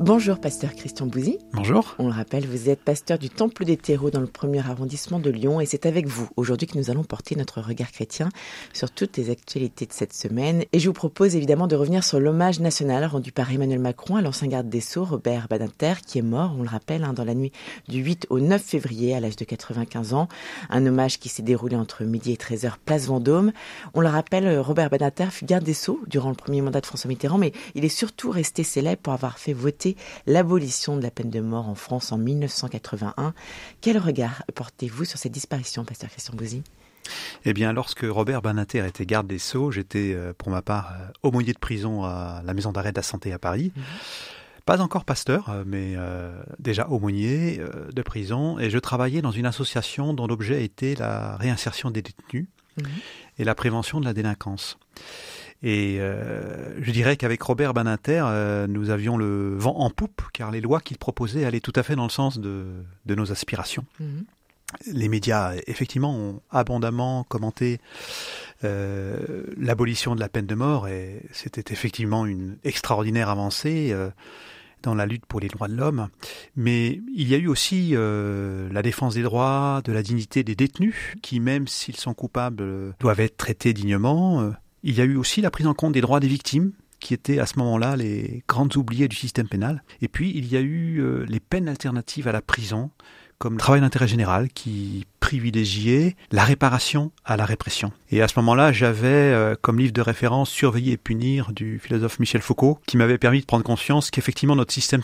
Bonjour, pasteur Christian Bouzy. Bonjour. On le rappelle, vous êtes pasteur du Temple des Terreaux dans le premier arrondissement de Lyon et c'est avec vous aujourd'hui que nous allons porter notre regard chrétien sur toutes les actualités de cette semaine. Et je vous propose évidemment de revenir sur l'hommage national rendu par Emmanuel Macron à l'ancien garde des Sceaux, Robert Badinter, qui est mort, on le rappelle, hein, dans la nuit du 8 au 9 février à l'âge de 95 ans. Un hommage qui s'est déroulé entre midi et 13h, place Vendôme. On le rappelle, Robert Badinter fut garde des Sceaux durant le premier mandat de François Mitterrand, mais il est surtout resté célèbre pour avoir fait voter l'abolition de la peine de mort en France en 1981. Quel regard portez-vous sur cette disparition, pasteur Christian Bouzy? Eh bien, lorsque Robert Banater était garde des Sceaux, j'étais, euh, pour ma part, euh, aumônier de prison à la maison d'arrêt de la santé à Paris. Mhm. Pas encore pasteur, euh, mais déjà aumônier de prison. Et je travaillais dans une association dont l'objet était la réinsertion des détenus et la prévention de la délinquance. Et euh, je dirais qu'avec Robert Baninter, euh, nous avions le vent en poupe, car les lois qu'il proposait allaient tout à fait dans le sens de, de nos aspirations. Mhm. Les médias, effectivement, ont abondamment commenté euh, l'abolition de la peine de mort, et c'était effectivement une extraordinaire avancée. Euh, dans la lutte pour les droits de l'homme. Mais il y a eu aussi euh, la défense des droits, de la dignité des détenus, qui même s'ils sont coupables, doivent être traités dignement. Il y a eu aussi la prise en compte des droits des victimes, qui étaient à ce moment-là les grandes oubliées du système pénal. Et puis, il y a eu euh, les peines alternatives à la prison, comme le travail d'intérêt général, qui privilégiait la réparation à la répression. Et à ce moment-là, j'avais euh, comme livre de référence Surveiller et punir du philosophe Michel Foucault, qui m'avait permis de prendre conscience qu'effectivement notre système,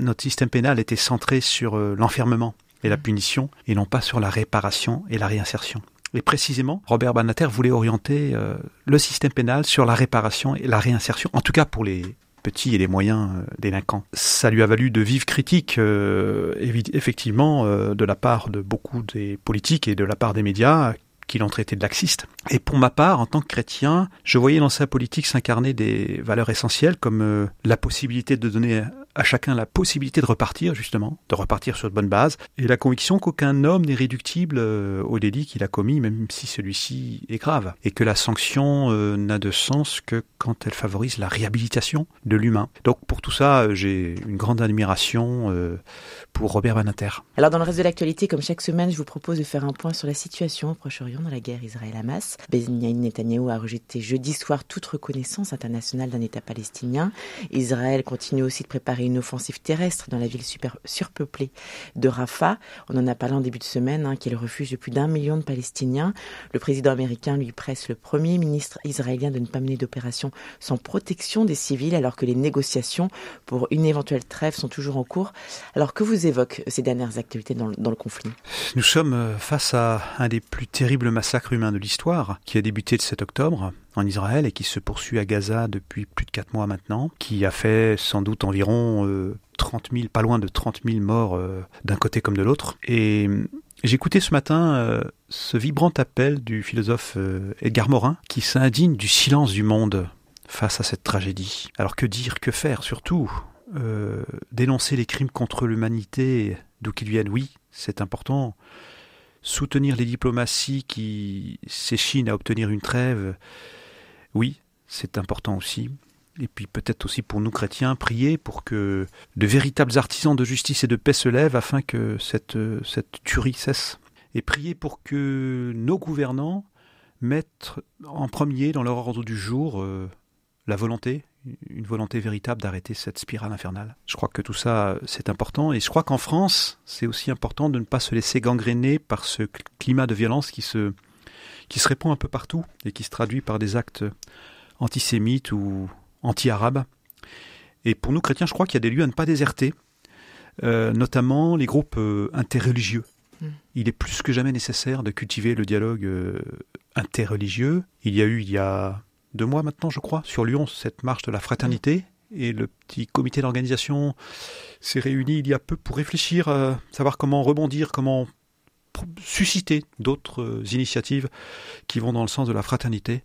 notre système pénal était centré sur euh, l'enfermement et la punition, et non pas sur la réparation et la réinsertion. Et précisément, Robert Banater voulait orienter euh, le système pénal sur la réparation et la réinsertion, en tout cas pour les petits et les moyens euh, délinquants. Ça lui a valu de vives critiques, euh, effectivement, de la part de beaucoup des politiques et de la part des médias qui l'ont traité de laxiste. Et pour ma part, en tant que chrétien, je voyais dans sa politique s'incarner des valeurs essentielles comme la possibilité de donner à chacun la possibilité de repartir, justement, de repartir sur de bonnes bases, et la conviction qu'aucun homme n'est réductible euh, au délit qu'il a commis, même si celui-ci est grave, et que la sanction euh, n'a de sens que quand elle favorise la réhabilitation de l'humain. Donc pour tout ça, euh, j'ai une grande admiration pour Robert Banater. Alors dans le reste de l'actualité, comme chaque semaine, je vous propose de faire un point sur la situation au Proche-Orient dans la guerre Israël-Hamas. Benjamin Netanyahu a rejeté jeudi soir toute reconnaissance internationale d'un État palestinien. Israël continue aussi de préparer une offensive terrestre dans la ville surpeuplée de Rafah. On en a parlé en début de semaine, qui est le refuge de plus d'un million de Palestiniens. Le président américain lui presse le premier ministre israélien de ne pas mener d'opération sans protection des civils, alors que les négociations pour une éventuelle trêve sont toujours en cours. Alors que vous évoquent ces dernières activités dans, dans le conflit? Nous sommes face à un des plus terribles massacres humains de l'histoire, qui a débuté le 7 octobre en Israël et qui se poursuit à Gaza depuis plus de 4 mois maintenant, qui a fait sans doute environ 30 euh, 000, pas loin de 30 000 morts euh, d'un côté comme de l'autre. Et euh, écouté ce matin ce vibrant appel du philosophe Edgar Morin qui s'indigne du silence du monde face à cette tragédie. Alors que dire, que faire? Surtout Dénoncer les crimes contre l'humanité, d'où qu'ils viennent, oui, c'est important soutenir les diplomaties qui s'échinent à obtenir une trêve, oui, c'est important aussi. Et puis peut-être aussi pour nous chrétiens, prier pour que de véritables artisans de justice et de paix se lèvent afin que cette, cette tuerie cesse. Et prier pour que nos gouvernants mettent en premier dans leur ordre du jour euh, la volonté, une volonté véritable d'arrêter cette spirale infernale. Je crois que tout ça, c'est important. Et je crois qu'en France, c'est aussi important de ne pas se laisser gangréner par ce climat de violence qui se, qui se répand un peu partout et qui se traduit par des actes antisémites ou anti-arabes. Et pour nous chrétiens, je crois qu'il y a des lieux à ne pas déserter, euh, notamment les groupes euh, interreligieux. Hmm. Il est plus que jamais nécessaire de cultiver le dialogue euh, interreligieux. Il y a eu, il y a deux mois maintenant, je crois, sur Lyon, cette marche de la fraternité. Et le petit comité d'organisation s'est réuni il y a peu pour réfléchir savoir comment rebondir, comment susciter d'autres euh, initiatives qui vont dans le sens de la fraternité.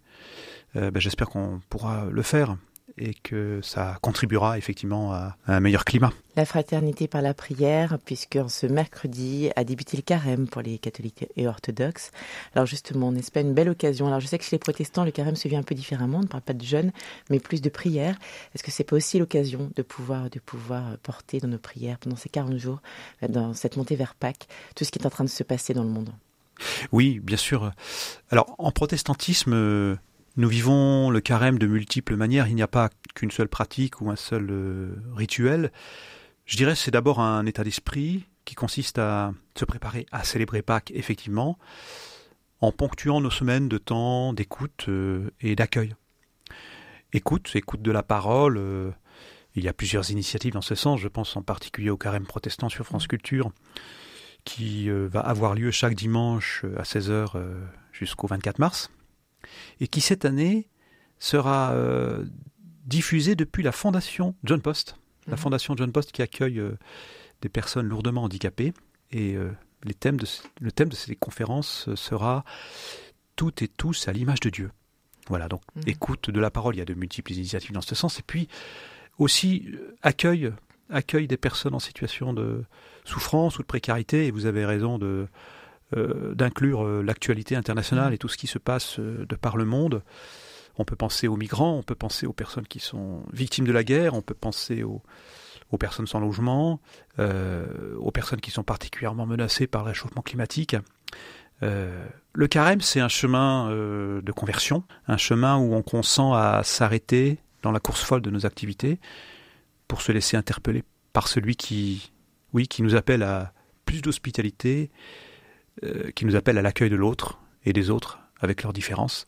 Euh, ben, j'espère qu'on pourra le faire. Et que ça contribuera effectivement à, un meilleur climat. La fraternité par la prière, puisque ce mercredi a débuté le carême pour les catholiques et orthodoxes. Alors justement, n'est-ce pas une belle occasion Alors je sais que chez les protestants, le carême se vit un peu différemment, on ne parle pas de jeûne, mais plus de prière. Est-ce que c'est pas aussi l'occasion de pouvoir, de pouvoir porter dans nos prières pendant ces 40 jours, dans cette montée vers Pâques, tout ce qui est en train de se passer dans le monde? Oui, bien sûr. Alors en protestantisme, nous vivons le carême de multiples manières. Il n'y a pas qu'une seule pratique ou un seul euh, rituel. Je dirais c'est d'abord un état d'esprit qui consiste à se préparer à célébrer Pâques, effectivement, en ponctuant nos semaines de temps d'écoute euh, et d'accueil. Écoute, écoute de la parole. Euh, il y a plusieurs initiatives dans ce sens. Je pense en particulier au carême protestant sur France Culture, qui va avoir lieu chaque dimanche à 16h jusqu'au 24 mars et qui cette année sera euh, diffusé depuis la fondation John Post, la mhm. fondation John Post qui accueille euh, des personnes lourdement handicapées. Et euh, les thèmes de, le thème de ces conférences sera Toutes et tous à l'image de Dieu. Voilà, donc mhm. écoute de la parole, il y a de multiples initiatives dans ce sens. Et puis aussi accueil, accueil des personnes en situation de souffrance ou de précarité. Et vous avez raison de euh, d'inclure euh, l'actualité internationale et tout ce qui se passe euh, de par le monde. On peut penser aux migrants, on peut penser aux personnes qui sont victimes de la guerre, on peut penser aux, personnes sans logement, aux personnes qui sont particulièrement menacées par le réchauffement climatique. le carême, c'est un chemin de conversion, un chemin où on consent à s'arrêter dans la course folle de nos activités pour se laisser interpeller par celui qui, oui, qui nous appelle à plus d'hospitalité, euh, qui nous appelle à l'accueil de l'autre et des autres avec leurs différences.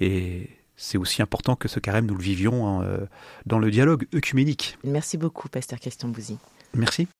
Et c'est aussi important que ce carême, nous le vivions hein, euh, dans le dialogue œcuménique. Merci beaucoup, Pasteur Christian Bouzy. Merci.